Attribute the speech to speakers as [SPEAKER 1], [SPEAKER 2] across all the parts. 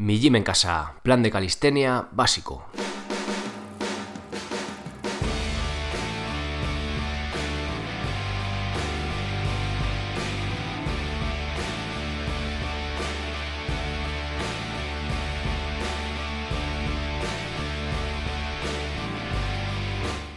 [SPEAKER 1] Mi gym en casa, plan de calistenia básico.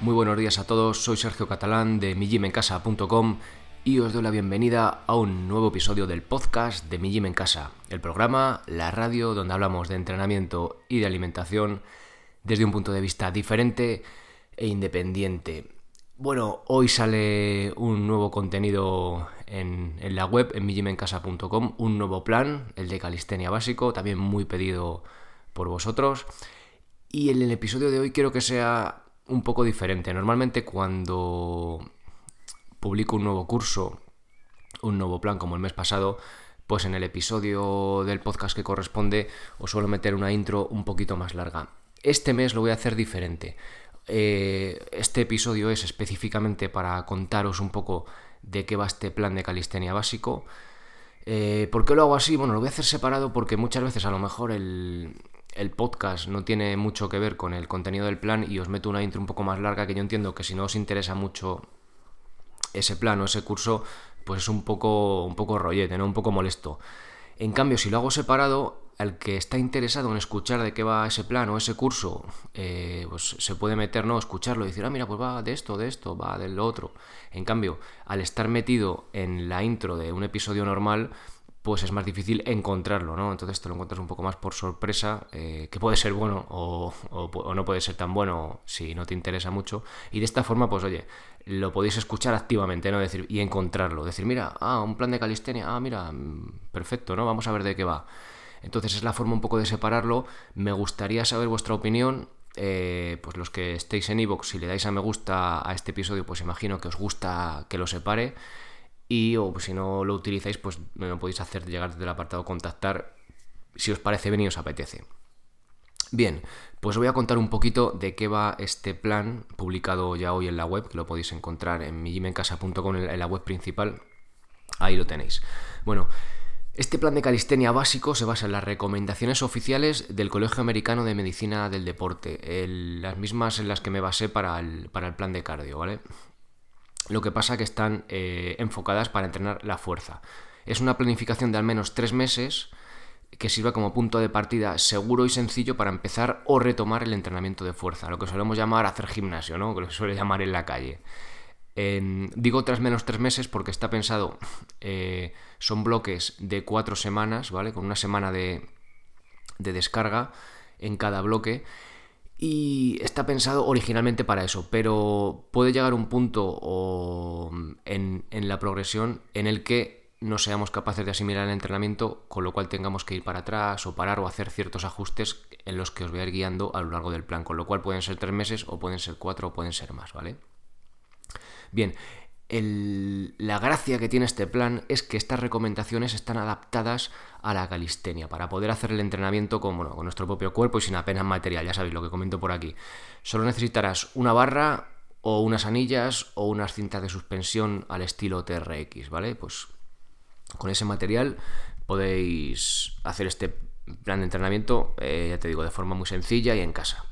[SPEAKER 1] Muy buenos días a todos, soy Sergio Catalán de mijimencasa.com y os doy la bienvenida a un nuevo episodio del podcast de Mi Gym en Casa, el programa, la radio donde hablamos de entrenamiento y de alimentación desde un punto de vista diferente e independiente. Bueno, hoy sale un nuevo contenido en, la web, en mijimencasa.com, un nuevo plan, el de calistenia básico, también muy pedido por vosotros. Y en el episodio de hoy quiero que sea un poco diferente. Normalmente cuando publico un nuevo curso, un nuevo plan como el mes pasado, pues en el episodio del podcast que corresponde os suelo meter una intro un poquito más larga. Este mes lo voy a hacer diferente. Eh, este episodio es específicamente para contaros un poco de qué va este plan de calistenia básico. Eh, ¿Por qué lo hago así? Bueno, lo voy a hacer separado porque muchas veces a lo mejor el, el podcast no tiene mucho que ver con el contenido del plan y os meto una intro un poco más larga que yo entiendo que si no os interesa mucho ese plan o ese curso, pues es un poco, un poco rollete, ¿no? Un poco molesto. En cambio, si lo hago separado, al que está interesado en escuchar de qué va ese plan o ese curso, eh, pues se puede meter, ¿no? Escucharlo y decir, ah, mira, pues va de esto, de esto, va del otro. En cambio, al estar metido en la intro de un episodio normal, pues es más difícil encontrarlo, ¿no? Entonces te lo encuentras un poco más por sorpresa, eh, que puede ser bueno o, no puede ser tan bueno si no te interesa mucho. Y de esta forma, pues oye, lo podéis escuchar activamente, ¿no? Decir, y encontrarlo. Decir, mira, ah, un plan de calistenia, ah, mira, mm, perfecto, ¿no? Vamos a ver de qué va. Entonces es la forma un poco de separarlo. Me gustaría saber vuestra opinión. Eh, pues los que estéis en iVoox, si le dais a me gusta a este episodio, pues imagino que os gusta que lo separe. Y o si no lo utilizáis, pues me lo podéis hacer llegar desde el apartado contactar si os parece bien y os apetece. Bien, pues voy a contar un poquito de qué va este plan publicado ya hoy en la web, que lo podéis encontrar en mijimencasa.com en la web principal. Ahí lo tenéis. Bueno, este plan de calistenia básico se basa en las recomendaciones oficiales del Colegio Americano de Medicina del Deporte, las mismas en las que me basé para el, para el plan de cardio, ¿vale? Lo que pasa que están eh, enfocadas para entrenar la fuerza. Es una planificación de al menos tres meses que sirva como punto de partida seguro y sencillo para empezar o retomar el entrenamiento de fuerza, lo que solemos llamar hacer gimnasio, ¿no? que se suele llamar en la calle. digo tras menos tres meses porque está pensado, eh, son bloques de cuatro semanas, ¿vale? Con una semana de, de descarga en cada bloque y está pensado originalmente para eso, pero puede llegar un punto en, la progresión en el que no seamos capaces de asimilar el entrenamiento, con lo cual tengamos que ir para atrás o parar o hacer ciertos ajustes en los que os voy a ir guiando a lo largo del plan, con lo cual pueden ser tres meses o pueden ser cuatro o pueden ser más, ¿vale? Bien, la gracia que tiene este plan es que estas recomendaciones están adaptadas a la calistenia para poder hacer el entrenamiento con, con nuestro propio cuerpo y sin apenas material, ya sabéis lo que comento por aquí. Solo necesitarás una barra o unas anillas o unas cintas de suspensión al estilo TRX, ¿vale? Pues con ese material podéis hacer este plan de entrenamiento, eh, ya te digo, de forma muy sencilla y en casa.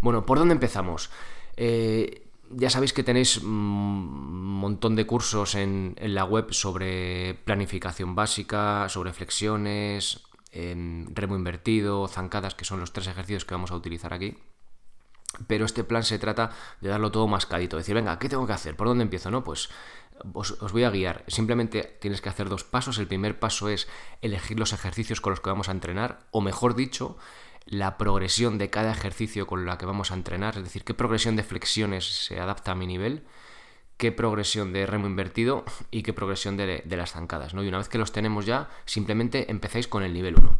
[SPEAKER 1] Bueno, ¿por dónde empezamos? Eh, ya sabéis que tenéis un montón de cursos en, la web sobre planificación básica, sobre flexiones, remo invertido, zancadas, que son los tres ejercicios que vamos a utilizar aquí. Pero este plan se trata de darlo todo mascadito, decir, venga, ¿qué tengo que hacer? ¿Por dónde empiezo? No, pues os, voy a guiar. Simplemente tienes que hacer dos pasos. El primer paso es elegir los ejercicios con los que vamos a entrenar, o mejor dicho, la progresión de cada ejercicio con la que vamos a entrenar, es decir, qué progresión de flexiones se adapta a mi nivel, qué progresión de remo invertido y qué progresión de, las zancadas. ¿no? Y una vez que los tenemos ya, simplemente empezáis con el nivel 1.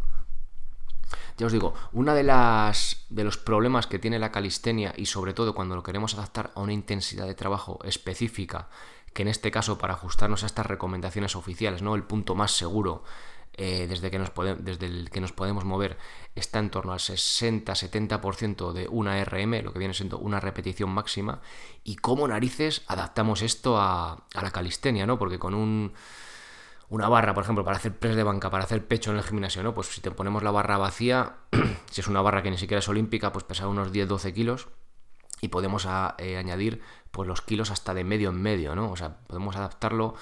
[SPEAKER 1] Ya os digo, uno de, las, de los problemas que tiene la calistenia y sobre todo cuando lo queremos adaptar a una intensidad de trabajo específica, que en este caso para ajustarnos a estas recomendaciones oficiales, ¿no? el punto más seguro eh, desde, que nos desde el que nos podemos mover está en torno al 60-70% de una RM, lo que viene siendo una repetición máxima, y cómo narices adaptamos esto a, la calistenia, ¿no? Porque con un, una barra, por ejemplo, para hacer press de banca, para hacer pecho en el gimnasio, ¿no? Pues si te ponemos la barra vacía, si es una barra que ni siquiera es olímpica, pues pesa unos 10-12 kilos y podemos eh, añadir pues los kilos hasta de medio en medio, ¿no? O sea, podemos adaptarlo,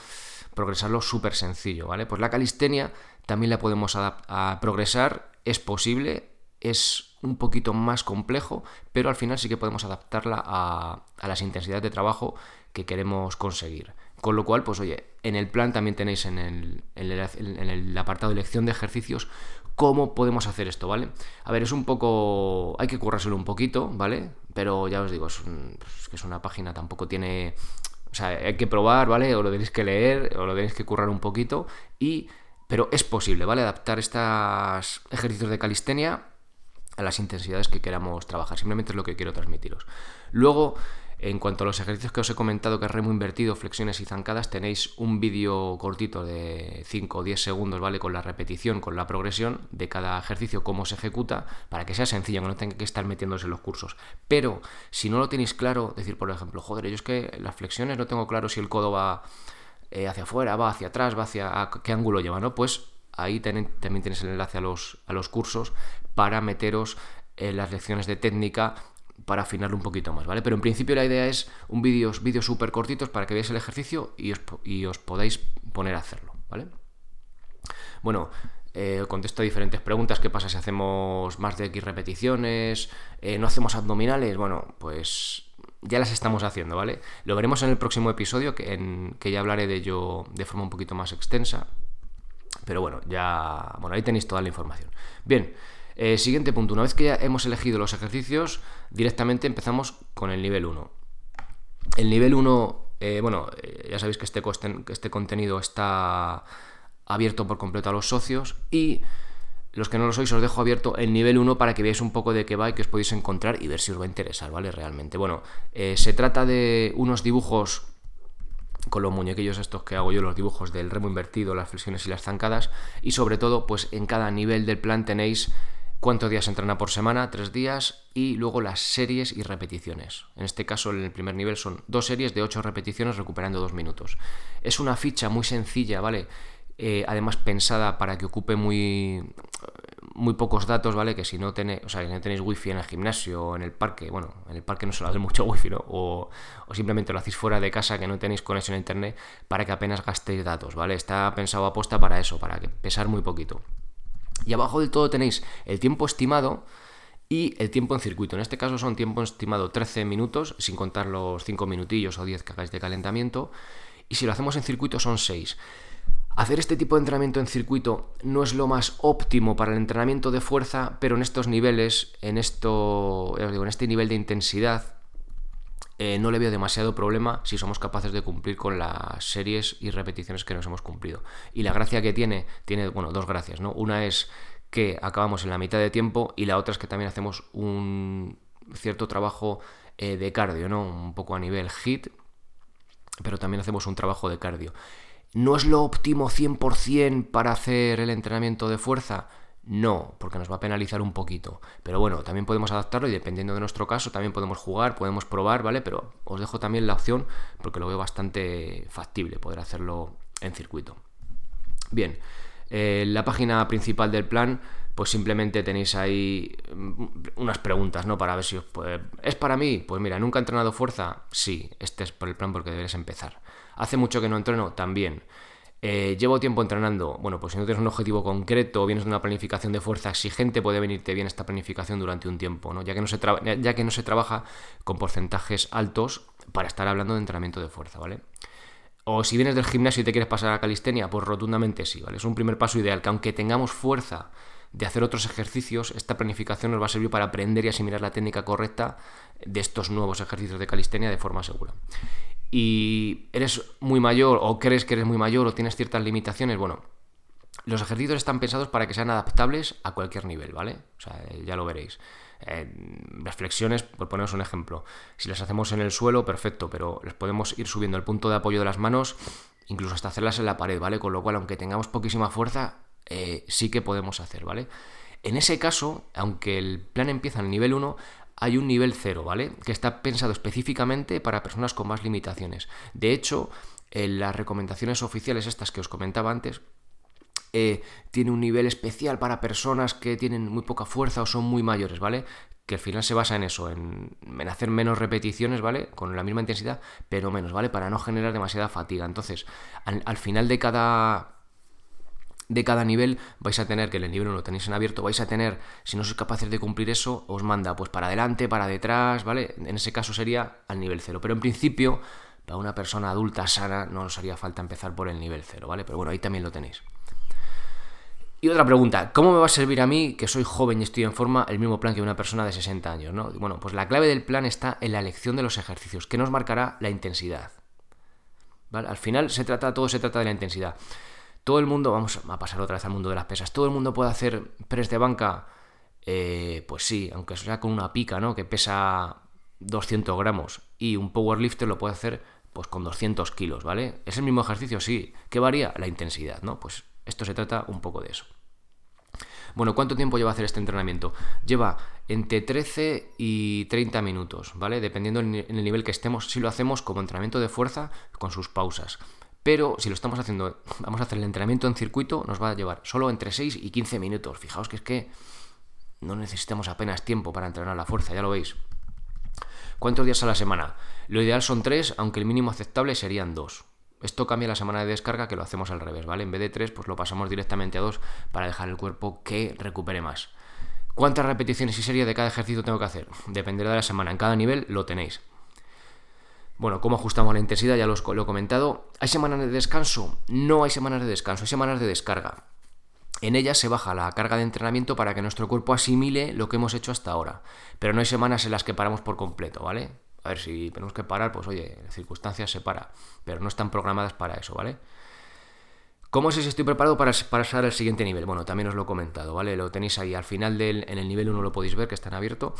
[SPEAKER 1] progresarlo súper sencillo, ¿vale? Pues la calistenia también la podemos a progresar, es posible, es un poquito más complejo, pero al final sí que podemos adaptarla a, a las intensidades de trabajo que queremos conseguir. Con lo cual, pues oye, en el plan también tenéis en el, en el, apartado de elección de ejercicios cómo podemos hacer esto, ¿vale? A ver, es un poco... hay que currárselo un poquito, ¿vale? Pero ya os digo, es, pues, que es una página, tampoco tiene... O sea, hay que probar, ¿vale? O lo tenéis que leer, o lo tenéis que currar un poquito, y... Pero es posible, ¿vale? Adaptar estos ejercicios de calistenia a las intensidades que queramos trabajar. Simplemente es lo que quiero transmitiros. Luego, en cuanto a los ejercicios que os he comentado, que es remo invertido, flexiones y zancadas, tenéis un vídeo cortito de 5 o 10 segundos, ¿vale? Con la repetición, con la progresión de cada ejercicio, cómo se ejecuta, para que sea sencillo, que no tenga que estar metiéndose en los cursos. Pero si no lo tenéis claro, decir, por ejemplo, joder, yo es que las flexiones no tengo claro si el codo va eh, hacia afuera, va hacia atrás, va hacia qué ángulo lleva, ¿no? Pues ahí también tenéis el enlace a los, a los cursos para meteros en las lecciones de técnica para afinarlo un poquito más, ¿vale? Pero en principio la idea es un vídeo vídeos súper cortitos para que veáis el ejercicio y os, y os podáis poner a hacerlo, ¿vale? Bueno, eh, contesto a diferentes preguntas. ¿Qué pasa si hacemos más de X repeticiones? Eh, ¿No hacemos abdominales? Bueno, pues ya las estamos haciendo, ¿vale? Lo veremos en el próximo episodio, que, en, que ya hablaré de ello de forma un poquito más extensa. Pero bueno, ya. Bueno, ahí tenéis toda la información. Bien. Eh, siguiente punto, una vez que ya hemos elegido los ejercicios, directamente empezamos con el nivel 1. El nivel 1, eh, bueno, eh, ya sabéis que este, este contenido está abierto por completo a los socios y los que no lo sois os dejo abierto el nivel 1 para que veáis un poco de qué va y que os podéis encontrar y ver si os va a interesar, ¿vale? Realmente. Bueno, se trata de unos dibujos con los muñequillos estos que hago yo, los dibujos del remo invertido, las flexiones y las zancadas y sobre todo, pues en cada nivel del plan tenéis cuántos días entrena por semana, tres días, y luego las series y repeticiones. En este caso, en el primer nivel son dos series de ocho repeticiones recuperando dos minutos. Es una ficha muy sencilla, ¿vale? Eh, además pensada para que ocupe muy, muy pocos datos, ¿vale? Que si no, tenéis, o sea, no tenéis wifi en el gimnasio o en el parque, bueno, en el parque no suele haber mucho wifi, ¿no? O, o, simplemente lo hacéis fuera de casa que no tenéis conexión a internet para que apenas gastéis datos, ¿vale? Está pensado aposta para eso, para que pesar muy poquito. Y abajo del todo tenéis el tiempo estimado y el tiempo en circuito. En este caso son tiempo estimado 13 minutos, sin contar los 5 minutillos o 10 que hagáis de calentamiento. Y si lo hacemos en circuito son 6. Hacer este tipo de entrenamiento en circuito no es lo más óptimo para el entrenamiento de fuerza, pero en estos niveles, en, esto, digo, en este nivel de intensidad, eh, no le veo demasiado problema si somos capaces de cumplir con las series y repeticiones que nos hemos cumplido. Y la gracia que tiene, tiene, bueno, dos gracias, ¿no? Una es que acabamos en la mitad de tiempo y la otra es que también hacemos un cierto trabajo eh, de cardio, ¿no? Un poco a nivel hit, pero también hacemos un trabajo de cardio. ¿No es lo óptimo 100% para hacer el entrenamiento de fuerza? No, porque nos va a penalizar un poquito. Pero bueno, también podemos adaptarlo y dependiendo de nuestro caso también podemos jugar, podemos probar, ¿vale? Pero os dejo también la opción porque lo veo bastante factible poder hacerlo en circuito. Bien, eh, la página principal del plan, pues simplemente tenéis ahí mm, unas preguntas, ¿no? Para ver si os puede... ¿Es para mí? Pues mira, ¿nunca he entrenado fuerza? Sí, este es por el plan porque deberías empezar. ¿Hace mucho que no entreno? También. Eh, llevo tiempo entrenando. Bueno, pues si no tienes un objetivo concreto o vienes de una planificación de fuerza exigente, puede venirte bien esta planificación durante un tiempo, ¿no? Ya que no se, ya que no se trabaja con porcentajes altos para estar hablando de entrenamiento de fuerza, ¿vale? O si vienes del gimnasio y te quieres pasar a calistenia, pues rotundamente sí, ¿vale? Es un primer paso ideal, que aunque tengamos fuerza de hacer otros ejercicios, esta planificación nos va a servir para aprender y asimilar la técnica correcta de estos nuevos ejercicios de calistenia de forma segura y eres muy mayor o crees que eres muy mayor o tienes ciertas limitaciones, bueno, los ejercicios están pensados para que sean adaptables a cualquier nivel, ¿vale? O sea, ya lo veréis. Eh, las flexiones, por poneros un ejemplo, si las hacemos en el suelo, perfecto, pero les podemos ir subiendo el punto de apoyo de las manos, incluso hasta hacerlas en la pared, ¿vale? Con lo cual, aunque tengamos poquísima fuerza, eh, sí que podemos hacer, ¿vale? En ese caso, aunque el plan empieza en el nivel 1, hay un nivel cero, ¿vale? Que está pensado específicamente para personas con más limitaciones. De hecho, las recomendaciones oficiales estas que os comentaba antes, eh, tiene un nivel especial para personas que tienen muy poca fuerza o son muy mayores, ¿vale? Que al final se basa en eso, en, hacer menos repeticiones, ¿vale? Con la misma intensidad, pero menos, ¿vale? Para no generar demasiada fatiga. Entonces, al, final de cada de cada nivel vais a tener, que el nivel 1 lo tenéis en abierto, vais a tener, si no sois capaces de cumplir eso, os manda pues para adelante, para detrás, ¿vale? En ese caso sería al nivel 0. Pero en principio, para una persona adulta sana, no os haría falta empezar por el nivel 0, ¿vale? Pero bueno, ahí también lo tenéis. Y otra pregunta, ¿cómo me va a servir a mí, que soy joven y estoy en forma, el mismo plan que una persona de 60 años? ¿no? Bueno, pues la clave del plan está en la elección de los ejercicios, que nos marcará la intensidad. ¿Vale? Al final se trata, todo se trata de la intensidad. Todo el mundo, vamos a pasar otra vez al mundo de las pesas, todo el mundo puede hacer press de banca, eh, pues sí, aunque sea con una pica, ¿no? Que pesa 200 gramos y un powerlifter lo puede hacer pues con 200 kilos, ¿vale? ¿Es el mismo ejercicio? Sí. ¿Qué varía? La intensidad, ¿no? Pues esto se trata un poco de eso. Bueno, ¿cuánto tiempo lleva hacer este entrenamiento? Lleva entre 13 y 30 minutos, ¿vale? Dependiendo en el nivel que estemos, si lo hacemos como entrenamiento de fuerza, con sus pausas. Pero si lo estamos haciendo, vamos a hacer el entrenamiento en circuito, nos va a llevar solo entre 6 y 15 minutos. Fijaos que es que no necesitamos apenas tiempo para entrenar la fuerza, ya lo veis. ¿Cuántos días a la semana? Lo ideal son 3, aunque el mínimo aceptable serían 2. Esto cambia la semana de descarga que lo hacemos al revés, ¿vale? En vez de 3, pues lo pasamos directamente a 2 para dejar el cuerpo que recupere más. ¿Cuántas repeticiones y series de cada ejercicio tengo que hacer? Dependerá de la semana. En cada nivel lo tenéis. Bueno, ¿cómo ajustamos la intensidad? Ya lo he comentado. ¿Hay semanas de descanso? No hay semanas de descanso, hay semanas de descarga. En ellas se baja la carga de entrenamiento para que nuestro cuerpo asimile lo que hemos hecho hasta ahora. Pero no hay semanas en las que paramos por completo, ¿vale? A ver, si tenemos que parar, pues oye, en circunstancias se para, pero no están programadas para eso, ¿vale? ¿Cómo sé si estoy preparado para pasar al siguiente nivel? Bueno, también os lo he comentado, ¿vale? Lo tenéis ahí al final del, en el nivel 1 lo podéis ver que está en abierto.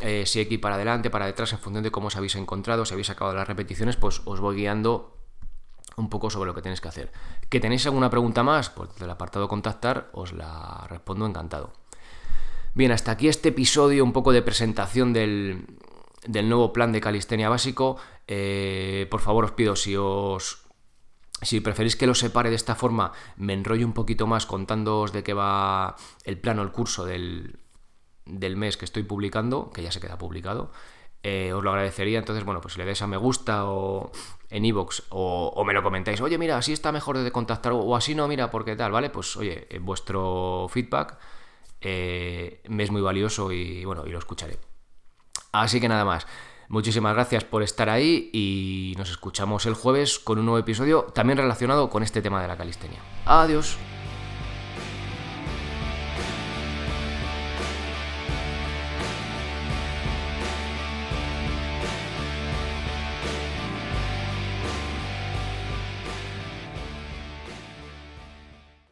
[SPEAKER 1] Eh, si hay que ir para adelante, para detrás, en función de cómo os habéis encontrado, si habéis acabado las repeticiones, pues os voy guiando un poco sobre lo que tenéis que hacer. ¿Que tenéis alguna pregunta más? Pues del apartado contactar os la respondo encantado. Bien, hasta aquí este episodio un poco de presentación del, del nuevo plan de calistenia básico. Eh, por favor, os pido si os. Si preferís que lo separe de esta forma, me enrollo un poquito más contándoos de qué va el plano, el curso del, del mes que estoy publicando, que ya se queda publicado. Eh, os lo agradecería. Entonces, bueno, pues si le dais a me gusta o en iVoox o, me lo comentáis, oye, mira, así está mejor de contactar o, así no, mira, porque tal, ¿vale? Pues oye, eh, vuestro feedback me es muy valioso y bueno, y lo escucharé. Así que nada más. Muchísimas gracias por estar ahí y nos escuchamos el jueves con un nuevo episodio también relacionado con este tema de la calistenia. Adiós.